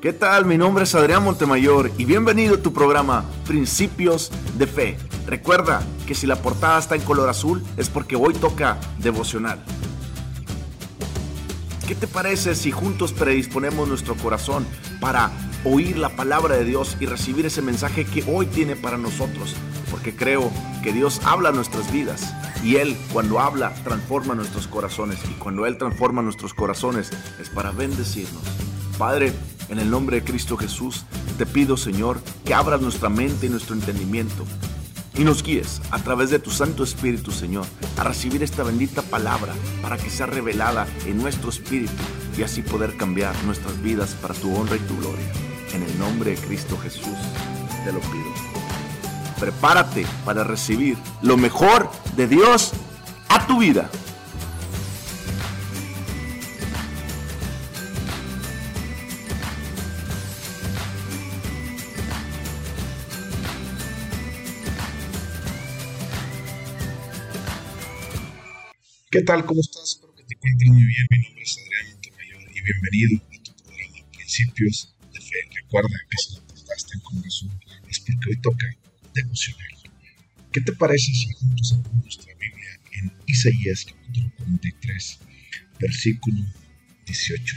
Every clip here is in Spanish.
¿Qué tal? Mi nombre es Adrián Montemayor y bienvenido a tu programa Principios de Fe. Recuerda que si la portada está en color azul es porque hoy toca devocional. ¿Qué te parece si juntos predisponemos nuestro corazón para oír la palabra de Dios y recibir ese mensaje que hoy tiene para nosotros? Porque creo que Dios habla nuestras vidas y Él cuando habla transforma nuestros corazones y cuando Él transforma nuestros corazones es para bendecirnos. Padre, en el nombre de Cristo Jesús, te pido, Señor, que abras nuestra mente y nuestro entendimiento y nos guíes a través de tu Santo Espíritu, Señor, a recibir esta bendita palabra para que sea revelada en nuestro espíritu y así poder cambiar nuestras vidas para tu honra y tu gloria. En el nombre de Cristo Jesús, te lo pido. Prepárate para recibir lo mejor de Dios a tu vida. ¿Qué tal? ¿Cómo estás? Espero que te encuentres muy bien. Mi nombre es Adrián Montemayor y bienvenido a tu programa Principios de Fe. Recuerda que si la portada está en corazón es porque hoy toca devocional. ¿Qué te parece si juntos abrimos nuestra Biblia en Isaías capítulo 43, versículo 18?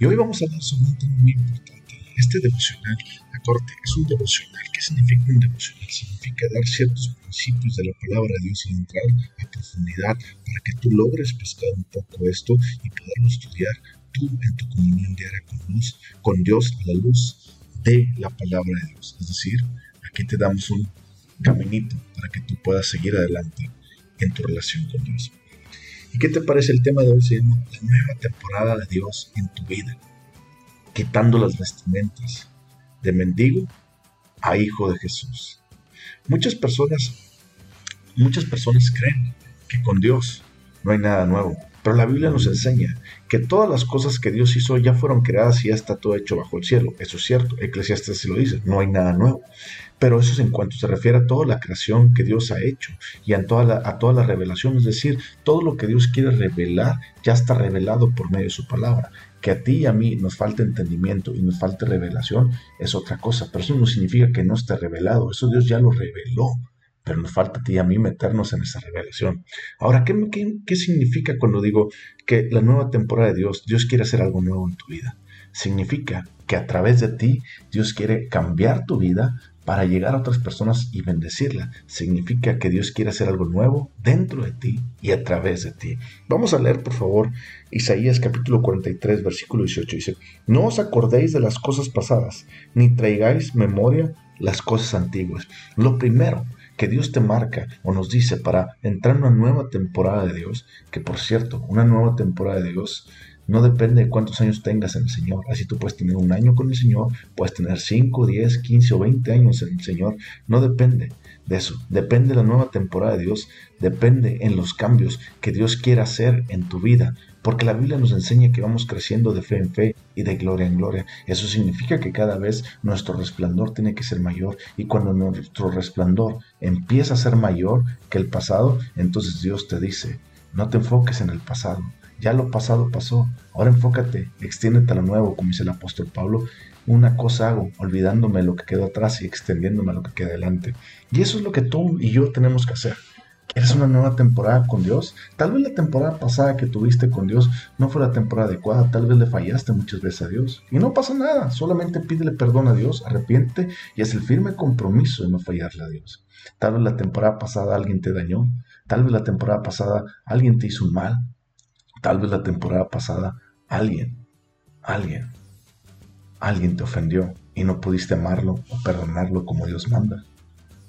Y hoy vamos a hablar sobre un tema muy importante. Este devocional, la corte, es un devocional. ¿Qué significa un devocional? Significa dar ciertos principios de la palabra de Dios y entrar a profundidad para que tú logres pescar un poco esto y poderlo estudiar tú en tu comunión diaria con Dios, con Dios a la luz de la palabra de Dios. Es decir, aquí te damos un caminito para que tú puedas seguir adelante en tu relación con Dios. ¿Y qué te parece el tema de hoy? Se llama la nueva temporada de Dios en tu vida, quitando las vestimentas de mendigo a hijo de Jesús. Muchas personas, muchas personas creen que con Dios no hay nada nuevo, pero la Biblia nos enseña que todas las cosas que Dios hizo ya fueron creadas y ya está todo hecho bajo el cielo. Eso es cierto, Eclesiastes se lo dice, no hay nada nuevo. Pero eso es en cuanto se refiere a toda la creación que Dios ha hecho y a toda, la, a revelación. Es decir, todo lo que Dios quiere revelar ya está revelado por medio de su palabra. Que a ti y a mí nos falte entendimiento y nos falte revelación es otra cosa, pero eso no significa que no esté revelado. Eso Dios ya lo reveló pero nos falta a ti y a mí meternos en esa revelación. Ahora, ¿qué, ¿qué, qué, significa cuando digo que la nueva temporada de Dios, Dios quiere hacer algo nuevo en tu vida? Significa que a través de ti Dios quiere cambiar tu vida para llegar a otras personas y bendecirla. Significa que Dios quiere hacer algo nuevo dentro de ti y a través de ti. Vamos a leer, por favor, Isaías capítulo 43, versículo 18. Dice, no os acordéis de las cosas pasadas, ni traigáis memoria las cosas antiguas. Lo primero que Dios te marca o nos dice para entrar en una nueva temporada de Dios, que por cierto, una nueva temporada de Dios no depende de cuántos años tengas en el Señor. Así tú puedes tener un año con el Señor, puedes tener 5, 10, 15 o 20 años en el Señor. No depende de eso. Depende de la nueva temporada de Dios. Depende en los cambios que Dios quiera hacer en tu vida. Porque la Biblia nos enseña que vamos creciendo de fe en fe y de gloria en gloria. Eso significa que cada vez nuestro resplandor tiene que ser mayor. Y cuando nuestro resplandor empieza a ser mayor que el pasado, entonces Dios te dice, no te enfoques en el pasado ya lo pasado pasó. Ahora enfócate, extiéndete a lo nuevo, como dice el apóstol Pablo. Una cosa hago, olvidándome lo que quedó atrás y extendiéndome lo que queda adelante. Y eso es lo que tú y yo tenemos que hacer. ¿Quieres una nueva temporada con Dios? Tal vez la temporada pasada que tuviste con Dios no fue la temporada adecuada, tal vez le fallaste muchas veces a Dios. Y no pasa nada, solamente pídele perdón a Dios, arrepiente y es el firme compromiso de no fallarle a Dios. Tal vez la temporada pasada alguien te dañó, tal vez la temporada pasada alguien te hizo un mal, Tal vez la temporada pasada alguien, alguien, alguien te ofendió y no pudiste amarlo o perdonarlo como Dios manda.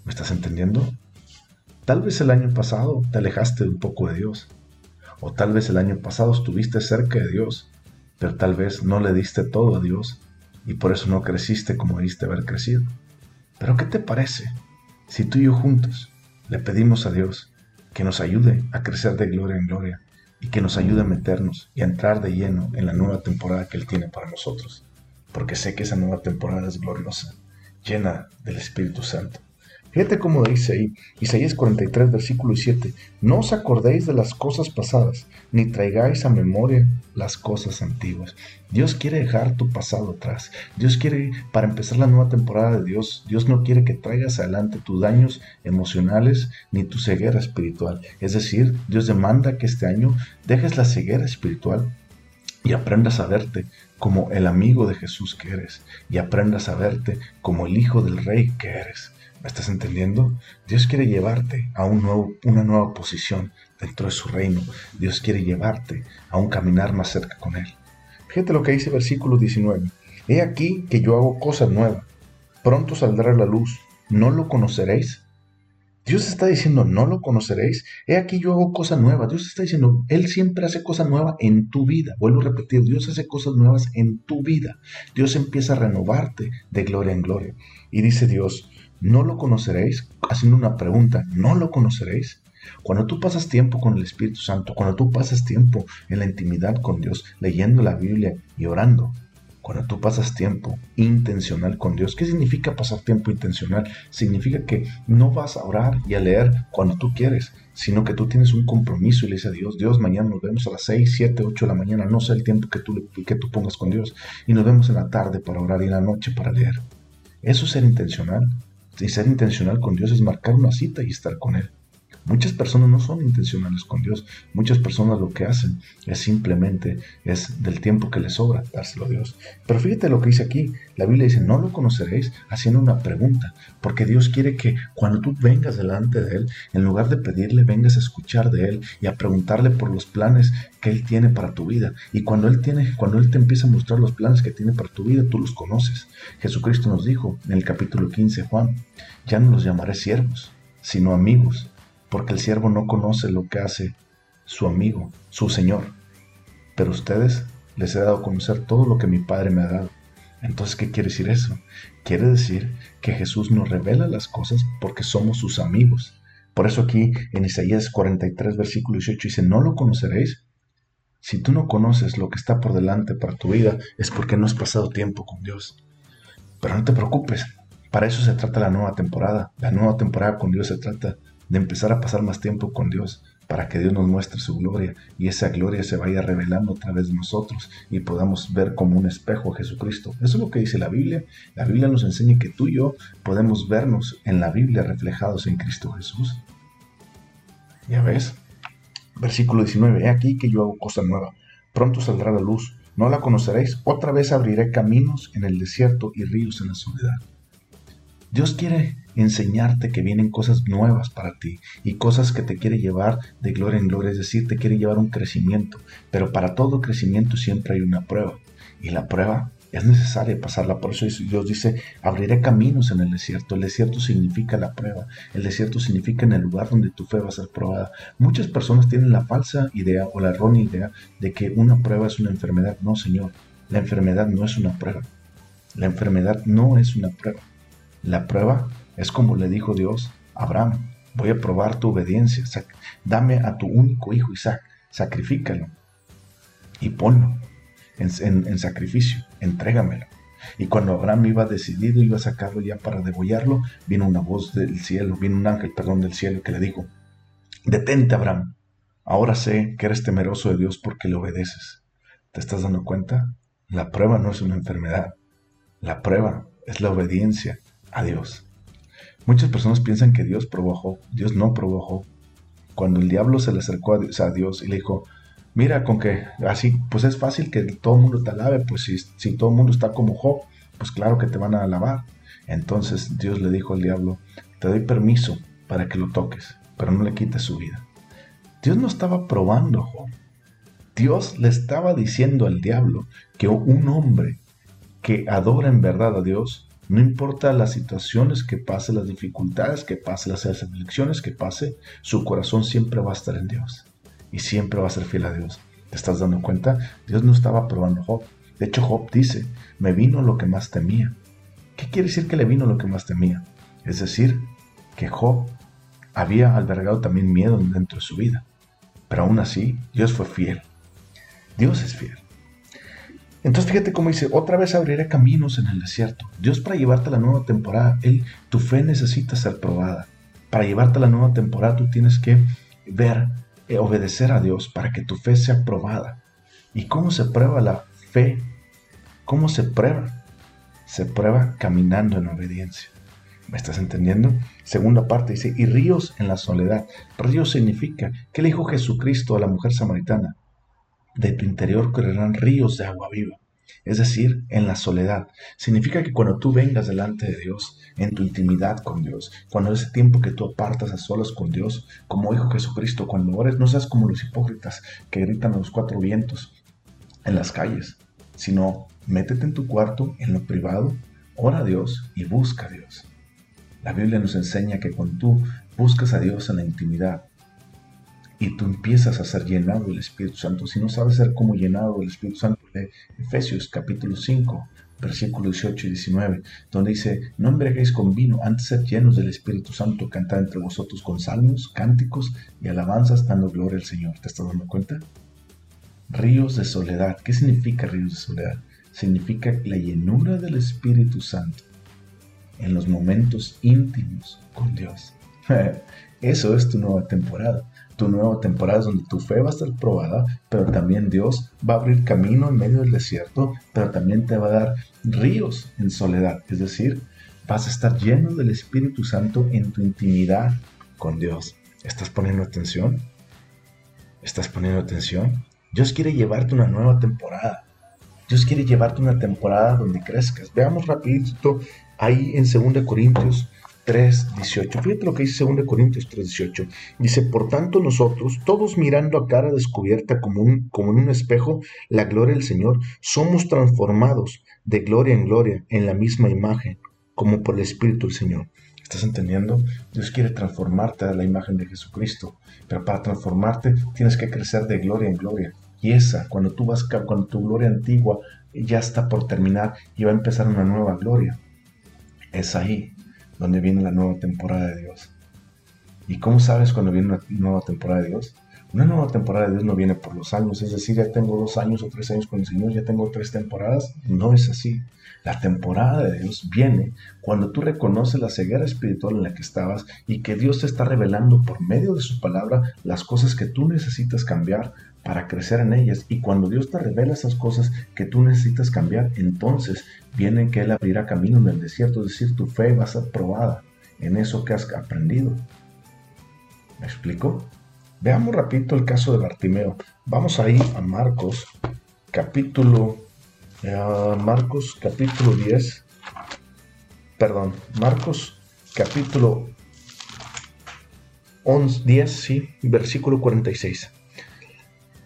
¿Me estás entendiendo? Tal vez el año pasado te alejaste un poco de Dios. O tal vez el año pasado estuviste cerca de Dios, pero tal vez no le diste todo a Dios y por eso no creciste como diste haber crecido. Pero ¿qué te parece si tú y yo juntos le pedimos a Dios que nos ayude a crecer de gloria en gloria y que nos ayude a meternos y a entrar de lleno en la nueva temporada que Él tiene para nosotros, porque sé que esa nueva temporada es gloriosa, llena del Espíritu Santo. Fíjate cómo dice ahí, Isaías 43, versículo 7, no os acordéis de las cosas pasadas, ni traigáis a memoria las cosas antiguas. Dios quiere dejar tu pasado atrás. Dios quiere, para empezar la nueva temporada de Dios, Dios no quiere que traigas adelante tus daños emocionales ni tu ceguera espiritual. Es decir, Dios demanda que este año dejes la ceguera espiritual y aprendas a verte como el amigo de Jesús que eres y aprendas a verte como el hijo del rey que eres. ¿Me estás entendiendo? Dios quiere llevarte a un nuevo, una nueva posición dentro de su reino. Dios quiere llevarte a un caminar más cerca con Él. Fíjate lo que dice el versículo 19. He aquí que yo hago cosas nuevas. Pronto saldrá la luz. ¿No lo conoceréis? Dios está diciendo, no lo conoceréis. He aquí yo hago cosas nuevas. Dios está diciendo, Él siempre hace cosas nuevas en tu vida. Vuelvo a repetir, Dios hace cosas nuevas en tu vida. Dios empieza a renovarte de gloria en gloria. Y dice Dios, no lo conoceréis, haciendo una pregunta, ¿no lo conoceréis? Cuando tú pasas tiempo con el Espíritu Santo, cuando tú pasas tiempo en la intimidad con Dios, leyendo la Biblia y orando, cuando tú pasas tiempo intencional con Dios, ¿qué significa pasar tiempo intencional? Significa que no vas a orar y a leer cuando tú quieres, sino que tú tienes un compromiso y le dices a Dios, Dios, mañana nos vemos a las 6, 7, 8 de la mañana, no sé el tiempo que tú, que tú pongas con Dios, y nos vemos en la tarde para orar y en la noche para leer. Eso es ser intencional. Y ser intencional con Dios es marcar una cita y estar con Él. Muchas personas no son intencionales con Dios. Muchas personas lo que hacen es simplemente, es del tiempo que les sobra, dárselo a Dios. Pero fíjate lo que dice aquí. La Biblia dice, no lo conoceréis haciendo una pregunta. Porque Dios quiere que cuando tú vengas delante de Él, en lugar de pedirle, vengas a escuchar de Él y a preguntarle por los planes que Él tiene para tu vida. Y cuando Él tiene, cuando Él te empieza a mostrar los planes que tiene para tu vida, tú los conoces. Jesucristo nos dijo en el capítulo 15, Juan, ya no los llamaré siervos, sino amigos porque el siervo no conoce lo que hace su amigo, su Señor. Pero ustedes les he dado a conocer todo lo que mi Padre me ha dado. Entonces, ¿qué quiere decir eso? Quiere decir que Jesús nos revela las cosas porque somos sus amigos. Por eso aquí en Isaías 43, versículo 18 dice, ¿no lo conoceréis? Si tú no conoces lo que está por delante para tu vida, es porque no has pasado tiempo con Dios. Pero no te preocupes, para eso se trata la nueva temporada. La nueva temporada con Dios se trata de empezar a pasar más tiempo con Dios para que Dios nos muestre su gloria y esa gloria se vaya revelando a través de nosotros y podamos ver como un espejo a Jesucristo. Eso es lo que dice la Biblia. La Biblia nos enseña que tú y yo podemos vernos en la Biblia reflejados en Cristo Jesús. Ya ves, versículo 19, he aquí que yo hago cosa nueva. Pronto saldrá la luz, no la conoceréis. Otra vez abriré caminos en el desierto y ríos en la soledad. Dios quiere enseñarte que vienen cosas nuevas para ti y cosas que te quiere llevar de gloria en gloria, es decir, te quiere llevar un crecimiento. Pero para todo crecimiento siempre hay una prueba y la prueba es necesaria pasarla. Por eso Dios dice, abriré caminos en el desierto. El desierto significa la prueba. El desierto significa en el lugar donde tu fe va a ser probada. Muchas personas tienen la falsa idea o la errónea idea de que una prueba es una enfermedad. No, Señor, la enfermedad no es una prueba. La enfermedad no es una prueba. La prueba es como le dijo Dios a Abraham, voy a probar tu obediencia, dame a tu único hijo Isaac, sacrifícalo y ponlo en, sacrificio, entrégamelo. Y cuando Abraham iba decidido, iba a sacarlo ya para degollarlo, vino una voz del cielo, vino un ángel, perdón, del cielo que le dijo, detente Abraham, ahora sé que eres temeroso de Dios porque le obedeces. ¿Te estás dando cuenta? La prueba no es una enfermedad, la prueba es la obediencia a Dios. Muchas personas piensan que Dios probó Dios no probó Cuando el diablo se le acercó a Dios y le dijo, mira, con que así, pues es fácil que todo el mundo te alabe, pues si, si todo el mundo está como Job, pues claro que te van a alabar. Entonces Dios le dijo al diablo, te doy permiso para que lo toques, pero no le quites su vida. Dios no estaba probando a Job. Dios le estaba diciendo al diablo que un hombre que adora en verdad a Dios no importa las situaciones que pase, las dificultades que pase, las aflicciones que pase, su corazón siempre va a estar en Dios y siempre va a ser fiel a Dios. ¿Te estás dando cuenta? Dios no estaba probando a Job. De hecho, Job dice, me vino lo que más temía. ¿Qué quiere decir que le vino lo que más temía? Es decir, que Job había albergado también miedo dentro de su vida. Pero aún así, Dios fue fiel. Dios es fiel. Entonces fíjate cómo dice, otra vez abriré caminos en el desierto. Dios para llevarte a la nueva temporada, él, tu fe necesita ser probada. Para llevarte a la nueva temporada tú tienes que ver, eh, obedecer a Dios para que tu fe sea probada. ¿Y cómo se prueba la fe? ¿Cómo se prueba? Se prueba caminando en obediencia. ¿Me estás entendiendo? Segunda parte dice, y ríos en la soledad. Ríos significa, ¿qué le dijo Jesucristo a la mujer samaritana? De tu interior correrán ríos de agua viva. Es decir, en la soledad. Significa que cuando tú vengas delante de Dios, en tu intimidad con Dios, cuando ese tiempo que tú apartas a solas con Dios, como dijo Jesucristo, cuando ores, no seas como los hipócritas que gritan a los cuatro vientos en las calles, sino métete en tu cuarto, en lo privado, ora a Dios y busca a Dios. La Biblia nos enseña que cuando tú buscas a Dios en la intimidad y tú empiezas a ser llenado del Espíritu Santo, si no sabes ser como llenado del Espíritu Santo, de Efesios capítulo 5, versículos 18 y 19, donde dice, no embriaguéis con vino, antes ser llenos del Espíritu Santo, cantad entre vosotros con salmos, cánticos y alabanzas, dando gloria al Señor. ¿Te estás dando cuenta? Ríos de soledad. ¿Qué significa ríos de soledad? Significa la llenura del Espíritu Santo en los momentos íntimos con Dios. Eso es tu nueva temporada. Tu nueva temporada es donde tu fe va a estar probada, pero también Dios va a abrir camino en medio del desierto, pero también te va a dar ríos en soledad. Es decir, vas a estar lleno del Espíritu Santo en tu intimidad con Dios. ¿Estás poniendo atención? ¿Estás poniendo atención? Dios quiere llevarte una nueva temporada. Dios quiere llevarte una temporada donde crezcas. Veamos rapidito ahí en 2 Corintios 3.18. Fíjate lo que dice 2 Corintios 3.18. Dice, por tanto nosotros, todos mirando a cara descubierta como, un, como en un espejo la gloria del Señor, somos transformados de gloria en gloria en la misma imagen, como por el Espíritu del Señor. ¿Estás entendiendo? Dios quiere transformarte a la imagen de Jesucristo, pero para transformarte tienes que crecer de gloria en gloria. Y esa, cuando tú vas, cuando tu gloria antigua ya está por terminar y va a empezar una nueva gloria, es ahí donde viene la nueva temporada de Dios. ¿Y cómo sabes cuando viene una nueva temporada de Dios? Una nueva temporada de Dios no viene por los años, es decir, ya tengo dos años o tres años con el Señor, ya tengo tres temporadas. No es así. La temporada de Dios viene cuando tú reconoces la ceguera espiritual en la que estabas y que Dios te está revelando por medio de su palabra las cosas que tú necesitas cambiar para crecer en ellas. Y cuando Dios te revela esas cosas que tú necesitas cambiar, entonces viene que Él abrirá camino en el desierto, es decir, tu fe va a ser probada en eso que has aprendido. ¿Me explico? Veamos rapidito el caso de Bartimeo. Vamos ahí a Marcos, capítulo, eh, Marcos, capítulo 10. Perdón, Marcos, capítulo 11, 10, sí, versículo 46.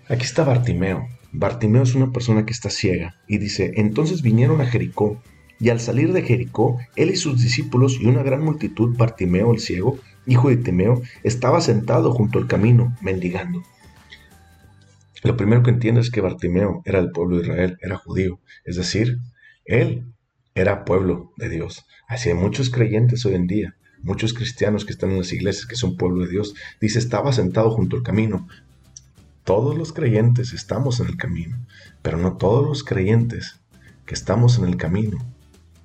Aquí está Bartimeo. Bartimeo es una persona que está ciega y dice, entonces vinieron a Jericó y al salir de Jericó, él y sus discípulos y una gran multitud, Bartimeo el ciego, hijo de Timeo, estaba sentado junto al camino, mendigando. Lo primero que entiende es que Bartimeo era del pueblo de Israel, era judío, es decir, él era pueblo de Dios. Así hay muchos creyentes hoy en día, muchos cristianos que están en las iglesias que son pueblo de Dios. Dice, estaba sentado junto al camino, todos los creyentes estamos en el camino, pero no todos los creyentes que estamos en el camino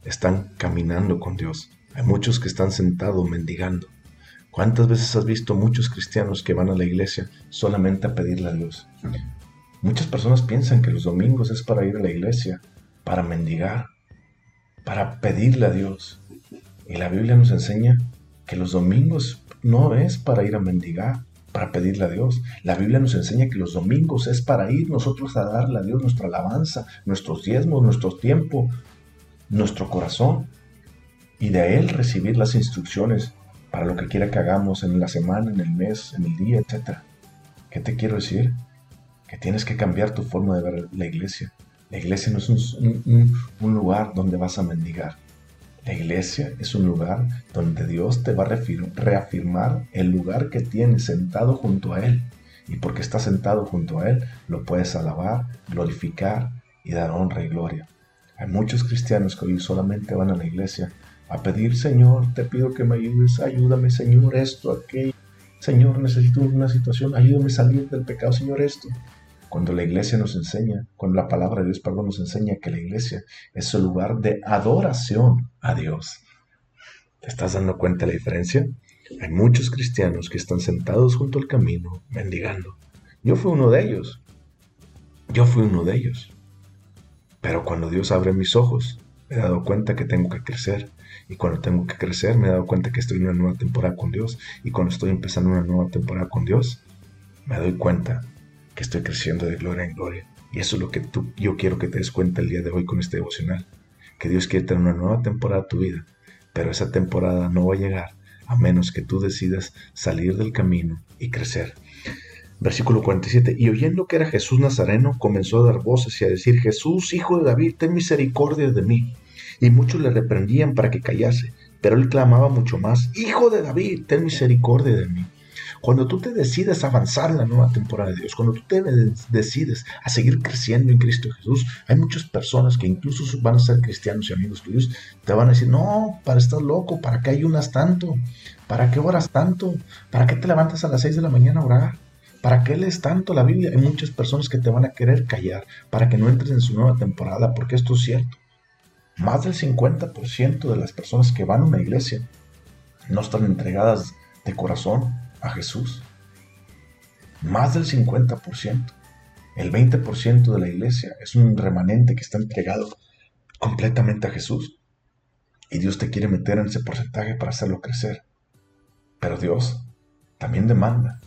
están caminando con Dios. Hay muchos que están sentados mendigando. ¿Cuántas veces has visto muchos cristianos que van a la iglesia solamente a pedirle a Dios? Muchas personas piensan que los domingos es para ir a la iglesia, para mendigar, para pedirle a Dios. Y la Biblia nos enseña que los domingos no es para ir a mendigar, para pedirle a Dios. La Biblia nos enseña que los domingos es para ir nosotros a darle a Dios nuestra alabanza, nuestros diezmos, nuestro tiempo, nuestro corazón y de Él recibir las instrucciones para lo que quiera que hagamos en la semana, en el mes, en el día, etc. ¿Qué te quiero decir? Que tienes que cambiar tu forma de ver la iglesia. La iglesia no es un, un lugar donde vas a mendigar. La iglesia es un lugar donde Dios te va a reafirmar el lugar que tienes sentado junto a Él. Y porque estás sentado junto a Él, lo puedes alabar, glorificar y dar honra y gloria. Hay muchos cristianos que hoy solamente van a la iglesia a pedir, Señor, te pido que me ayudes, ayúdame, Señor, esto, aquello. Señor, necesito una situación, ayúdame a salir del pecado, Señor, esto. Cuando la iglesia nos enseña, cuando la palabra de Dios, perdón, nos enseña que la iglesia es el lugar de adoración a Dios. ¿Te estás dando cuenta de la diferencia? Hay muchos cristianos que están sentados junto al camino mendigando. Yo fui uno de ellos. Yo fui uno de ellos. Pero cuando Dios abre mis ojos, me he dado cuenta que tengo que crecer. Y cuando tengo que crecer, me he dado cuenta que estoy en una nueva temporada con Dios. Y cuando estoy empezando una nueva temporada con Dios, me doy cuenta que estoy creciendo de gloria en gloria. Y eso es lo que tú, yo quiero que te des cuenta el día de hoy con este devocional. Que Dios quiere tener una nueva temporada en tu vida. Pero esa temporada no va a llegar a menos que tú decidas salir del camino y crecer. Versículo 47. Y oyendo que era Jesús Nazareno, comenzó a dar voces y a decir, Jesús, hijo de David, ten misericordia de mí. Y muchos le reprendían para que callase, pero él clamaba mucho más, Hijo de David, ten misericordia de mí. Cuando tú te decides avanzar en la nueva temporada de Dios, cuando tú te decides a seguir creciendo en Cristo Jesús, hay muchas personas que incluso van a ser cristianos y amigos tuyos, te van a decir, no, para estar loco, ¿para qué ayunas tanto? ¿Para qué oras tanto? ¿Para qué te levantas a las 6 de la mañana a orar? ¿Para qué lees tanto la Biblia? Hay muchas personas que te van a querer callar para que no entres en su nueva temporada, porque esto es cierto. Más del 50% de las personas que van a una iglesia no están entregadas de corazón a Jesús. Más del 50%. El 20% de la iglesia es un remanente que está entregado completamente a Jesús. Y Dios te quiere meter en ese porcentaje para hacerlo crecer. Pero Dios también demanda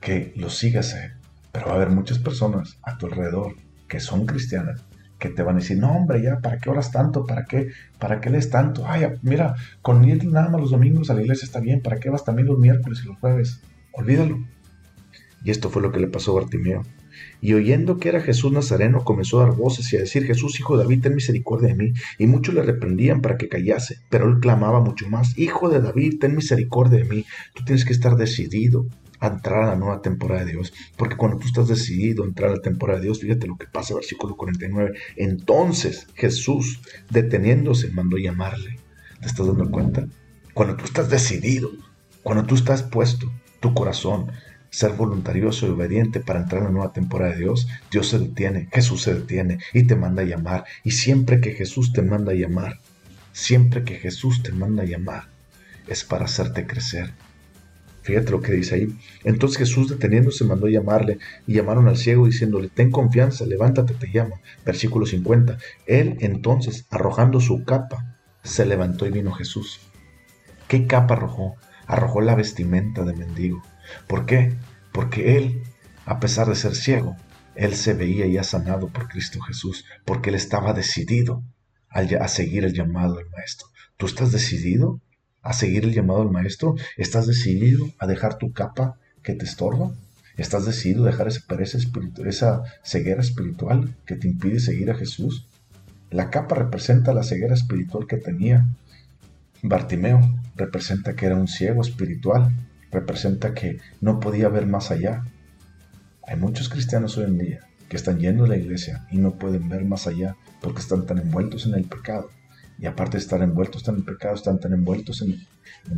que lo sigas a Él. Pero va a haber muchas personas a tu alrededor que son cristianas que te van a decir, no hombre, ya, ¿para qué oras tanto? ¿Para qué, para qué lees tanto? Ay, mira, con ir nada más los domingos a la iglesia está bien, ¿para qué vas también los miércoles y los jueves? Olvídalo. Y esto fue lo que le pasó a Bartimeo. Y oyendo que era Jesús Nazareno, comenzó a dar voces y a decir, Jesús, hijo de David, ten misericordia de mí. Y muchos le reprendían para que callase, pero él clamaba mucho más, Hijo de David, ten misericordia de mí. Tú tienes que estar decidido a entrar a la nueva temporada de Dios. Porque cuando tú estás decidido a entrar a la temporada de Dios, fíjate lo que pasa, versículo 49. Entonces Jesús, deteniéndose, mandó llamarle. ¿Te estás dando cuenta? Cuando tú estás decidido, cuando tú estás puesto, tu corazón, ser voluntarioso y obediente para entrar a la nueva temporada de Dios, Dios se detiene, Jesús se detiene y te manda a llamar. Y siempre que Jesús te manda a llamar, siempre que Jesús te manda a llamar, es para hacerte crecer, Fíjate lo que dice ahí. Entonces Jesús deteniéndose mandó llamarle y llamaron al ciego diciéndole, ten confianza, levántate, te llamo. Versículo 50. Él entonces, arrojando su capa, se levantó y vino Jesús. ¿Qué capa arrojó? Arrojó la vestimenta de mendigo. ¿Por qué? Porque él, a pesar de ser ciego, él se veía ya sanado por Cristo Jesús, porque él estaba decidido a seguir el llamado del Maestro. ¿Tú estás decidido a seguir el llamado del maestro? ¿Estás decidido a dejar tu capa que te estorba? ¿Estás decidido a dejar esa espiritual, esa ceguera espiritual que te impide seguir a Jesús? La capa representa la ceguera espiritual que tenía Bartimeo, representa que era un ciego espiritual, representa que no podía ver más allá. Hay muchos cristianos hoy en día que están yendo a la iglesia y no pueden ver más allá porque están tan envueltos en el pecado y aparte de estar envueltos en el pecado, están tan envueltos en,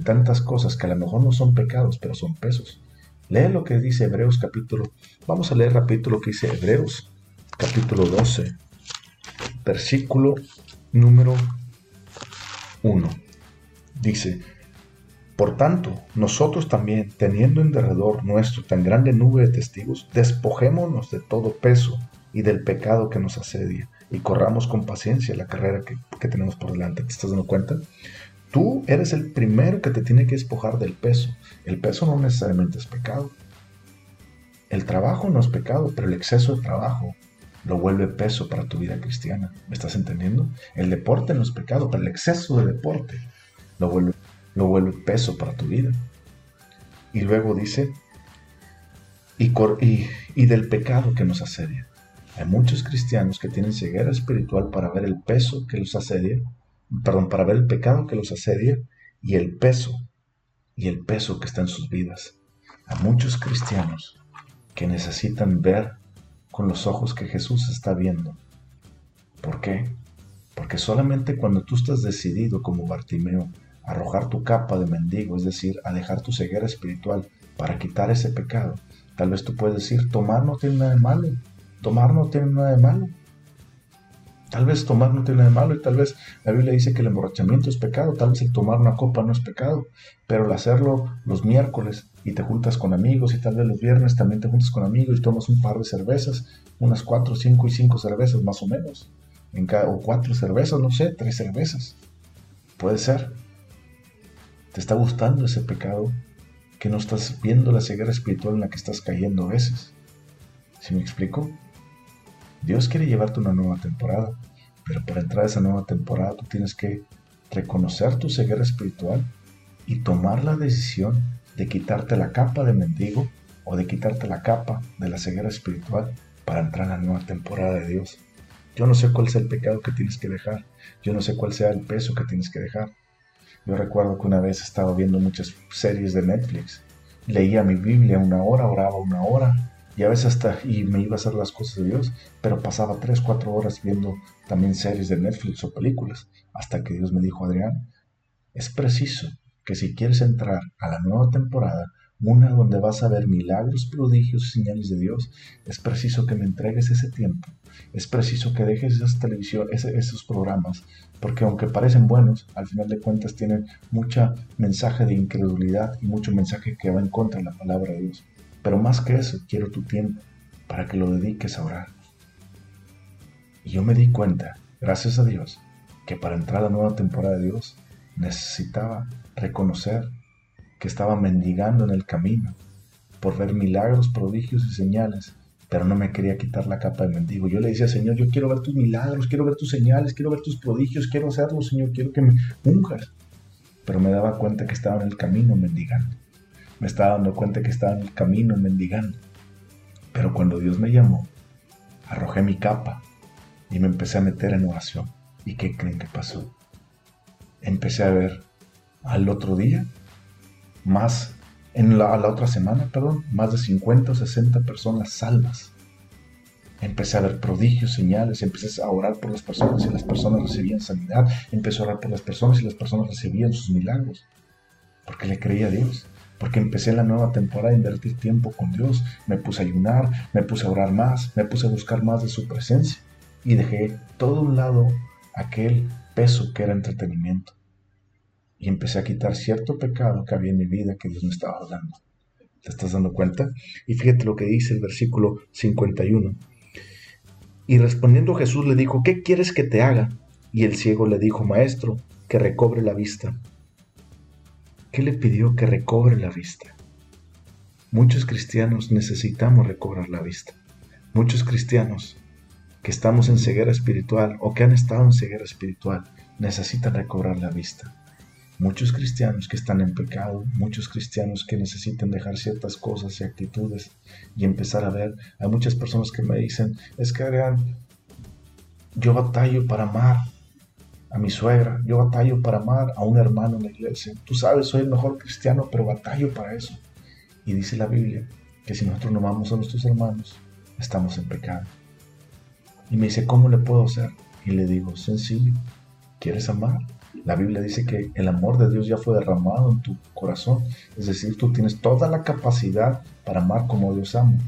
tantas cosas que a lo mejor no son pecados, pero son pesos. Lee lo que dice Hebreos capítulo. Vamos a leer rapidito lo que dice Hebreos capítulo 12, versículo número 1. Dice, por tanto, nosotros también, teniendo en derredor nuestro tan grande nube de testigos, despojémonos de todo peso y del pecado que nos asedia y corramos con paciencia la carrera que, tenemos por delante. ¿Te estás dando cuenta? Tú eres el primero que te tiene que despojar del peso. El peso no necesariamente es pecado. El trabajo no es pecado, pero el exceso de trabajo lo vuelve peso para tu vida cristiana. ¿Me estás entendiendo? El deporte no es pecado, pero el exceso de deporte lo vuelve, lo vuelve peso para tu vida. Y luego dice, y, y, y del pecado que nos asedia. Hay muchos cristianos que tienen ceguera espiritual para ver el peso que los asedia, perdón, para ver el pecado que los asedia y el peso, y el peso que está en sus vidas. Hay muchos cristianos que necesitan ver con los ojos que Jesús está viendo. ¿Por qué? Porque solamente cuando tú estás decidido como Bartimeo a arrojar tu capa de mendigo, es decir, a dejar tu ceguera espiritual para quitar ese pecado, Tal vez tú puedes decir, tomar no tiene nada de malo. Tomar no tiene nada de malo. Tal vez tomar no tiene nada de malo y tal vez la Biblia dice que el emborrachamiento es pecado, tal vez el tomar una copa no es pecado, pero el hacerlo los miércoles y te juntas con amigos y tal vez los viernes también te juntas con amigos y tomas un par de cervezas, unas cuatro, cinco y cinco cervezas más o menos, en cada, o cuatro cervezas, no sé, tres cervezas. Puede ser. ¿Te está gustando ese pecado? Que no estás viendo la ceguera espiritual en la que estás cayendo a veces. ¿Sí me explico? Dios quiere llevarte una nueva temporada, pero para entrar a esa nueva temporada tú tienes que reconocer tu ceguera espiritual y tomar la decisión de quitarte la capa de mendigo o de quitarte la capa de la ceguera espiritual para entrar a la nueva temporada de Dios. Yo no sé cuál sea el pecado que tienes que dejar, yo no sé cuál sea el peso que tienes que dejar, yo recuerdo que una vez estaba viendo muchas series de Netflix. Leía mi Biblia una hora, oraba una hora, y a veces hasta y me iba a hacer las cosas de Dios, pero pasaba tres, cuatro horas viendo también series de Netflix o películas, hasta que Dios me dijo, Adrián, es preciso que si quieres entrar a la nueva temporada, una donde vas a ver milagros, prodigios y señales de Dios, es preciso que me entregues ese tiempo, es preciso que dejes esas televisión, esos programas, porque aunque parecen buenos, al final de cuentas tienen mucho mensaje de incredulidad y mucho mensaje que va en contra de la palabra de Dios. Pero más que eso, quiero tu tiempo para que lo dediques a orar. Y yo me di cuenta, gracias a Dios, que para entrar a la nueva temporada de Dios necesitaba reconocer que estaba mendigando en el camino por ver milagros, prodigios y señales, pero no me quería quitar la capa de mendigo. Yo le decía, Señor, yo quiero ver tus milagros, quiero ver tus señales, quiero ver tus prodigios, quiero hacerlo, Señor, quiero que me unjas. Pero me daba cuenta que estaba en el camino mendigando. Me estaba dando cuenta que estaba en el camino mendigando. Pero cuando Dios me llamó, arrojé mi capa y me empecé a meter en oración. ¿Y qué creen que pasó? Empecé a ver al otro día más, en la, la otra semana, perdón, más de 50 o 60 personas salvas. Empecé a ver prodigios, señales, empecé a orar por las personas y las personas recibían sanidad, empecé a orar por las personas y las personas recibían sus milagros, porque le creía a Dios, porque empecé la nueva temporada a invertir tiempo con Dios, me puse a ayunar, me puse a orar más, me puse a buscar más de su presencia y dejé todo un lado aquel peso que era entretenimiento y empecé a quitar cierto pecado que había en mi vida que Dios me estaba dando. ¿Te estás dando cuenta? Y fíjate lo que dice el versículo 51. Y respondiendo Jesús le dijo, ¿qué quieres que te haga? Y el ciego le dijo, Maestro, que recobre la vista. ¿Qué le pidió que recobre la vista? Muchos cristianos necesitamos recobrar la vista. Muchos cristianos que estamos en ceguera espiritual o que han estado en ceguera espiritual necesitan recobrar la vista muchos cristianos que están en pecado, muchos cristianos que necesitan dejar ciertas cosas y actitudes y empezar a ver. Hay muchas personas que me dicen, es que Adrián, yo batallo para amar a mi suegra, yo batallo para amar a un hermano en la iglesia. Tú sabes, soy el mejor cristiano, pero batallo para eso. Y dice la Biblia que si nosotros no amamos a nuestros hermanos, estamos en pecado. Y me dice, ¿cómo le puedo hacer? Y le digo, sencillo, ¿quieres amar? La Biblia dice que el amor de Dios ya fue derramado en tu corazón. Es decir, tú tienes toda la capacidad para amar como Dios ama.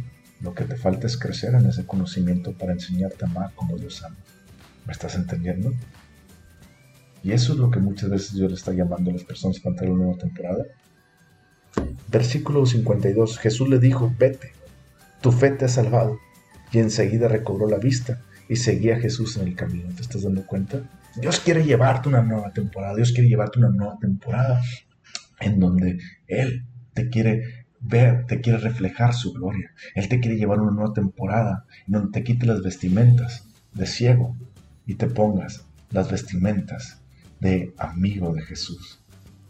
Lo que te falta es crecer en ese conocimiento para enseñarte a amar como Dios ama. ¿Me estás entendiendo? Y eso es lo que muchas veces Dios le está llamando a las personas para entrar en una nueva temporada. Versículo 52. Jesús le dijo, vete, tu fe te ha salvado. Y enseguida recobró la vista y seguía a Jesús en el camino. ¿Te estás dando cuenta? Dios quiere llevarte una nueva temporada, Dios quiere llevarte una nueva temporada en donde Él te quiere ver, te quiere reflejar su gloria. Él te quiere llevar una nueva temporada en donde te quite las vestimentas de ciego y te pongas las vestimentas de amigo de Jesús.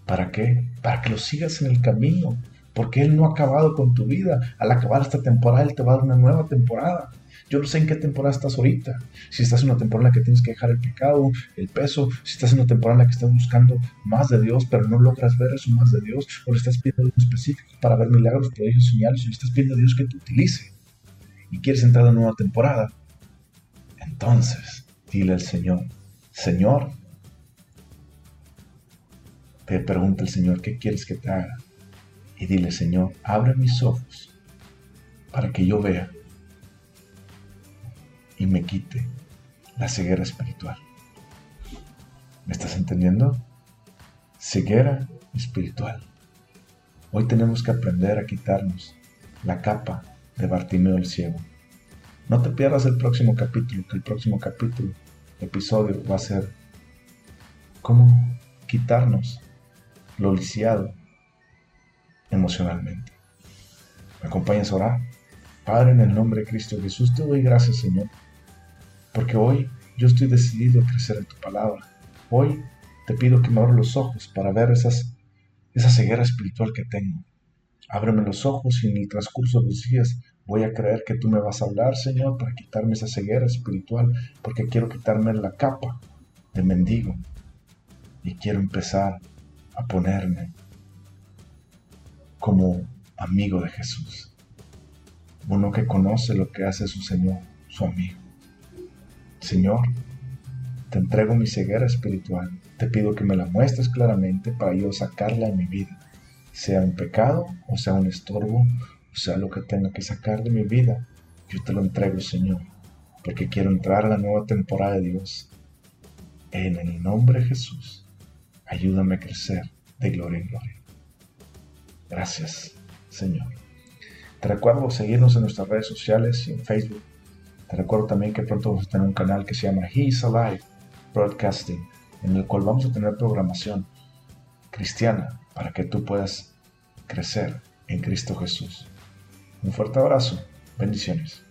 ¿Para qué? Para que lo sigas en el camino, porque Él no ha acabado con tu vida. Al acabar esta temporada, Él te va a dar una nueva temporada. Yo no sé en qué temporada estás ahorita. Si estás en una temporada en la que tienes que dejar el pecado, el peso, si estás en una temporada en la que estás buscando más de Dios, pero no logras ver eso más de Dios, o le estás pidiendo algo específico para ver milagros, prodigios, señales, o le estás pidiendo a Dios que te utilice y quieres entrar en una nueva temporada, entonces dile al Señor, Señor, te pregunta el Señor, ¿qué quieres que te haga? Y dile, Señor, abre mis ojos para que yo vea y me quite la ceguera espiritual. ¿Me estás entendiendo? Ceguera espiritual. Hoy tenemos que aprender a quitarnos la capa de Bartimeo el ciego. No te pierdas el próximo capítulo, que el próximo capítulo, episodio va a ser cómo quitarnos lo lisiado emocionalmente. ¿Me acompañas a orar? Padre, en el nombre de Cristo Jesús, te doy gracias, Señor, porque hoy yo estoy decidido a crecer en tu palabra. Hoy te pido que me abra los ojos para ver esas, esa ceguera espiritual que tengo. Ábreme los ojos y en el transcurso de los días voy a creer que tú me vas a hablar, Señor, para quitarme esa ceguera espiritual, porque quiero quitarme la capa de mendigo y quiero empezar a ponerme como amigo de Jesús. Uno que conoce lo que hace su Señor, su amigo. Señor, te entrego mi ceguera espiritual. Te pido que me la muestres claramente para yo sacarla de mi vida sea un pecado o sea un estorbo, o sea lo que tenga que sacar de mi vida, yo te lo entrego, Señor, porque quiero entrar a la nueva temporada de Dios. En el nombre de Jesús, ayúdame a crecer de gloria en gloria. Gracias, Señor. Te recuerdo seguirnos en nuestras redes sociales y en Facebook. Te recuerdo también que pronto vamos a tener un canal que se llama He's Alive Broadcasting, en el cual vamos a tener programación cristiana para que tú puedas crecer en Cristo Jesús. Un fuerte abrazo. Bendiciones.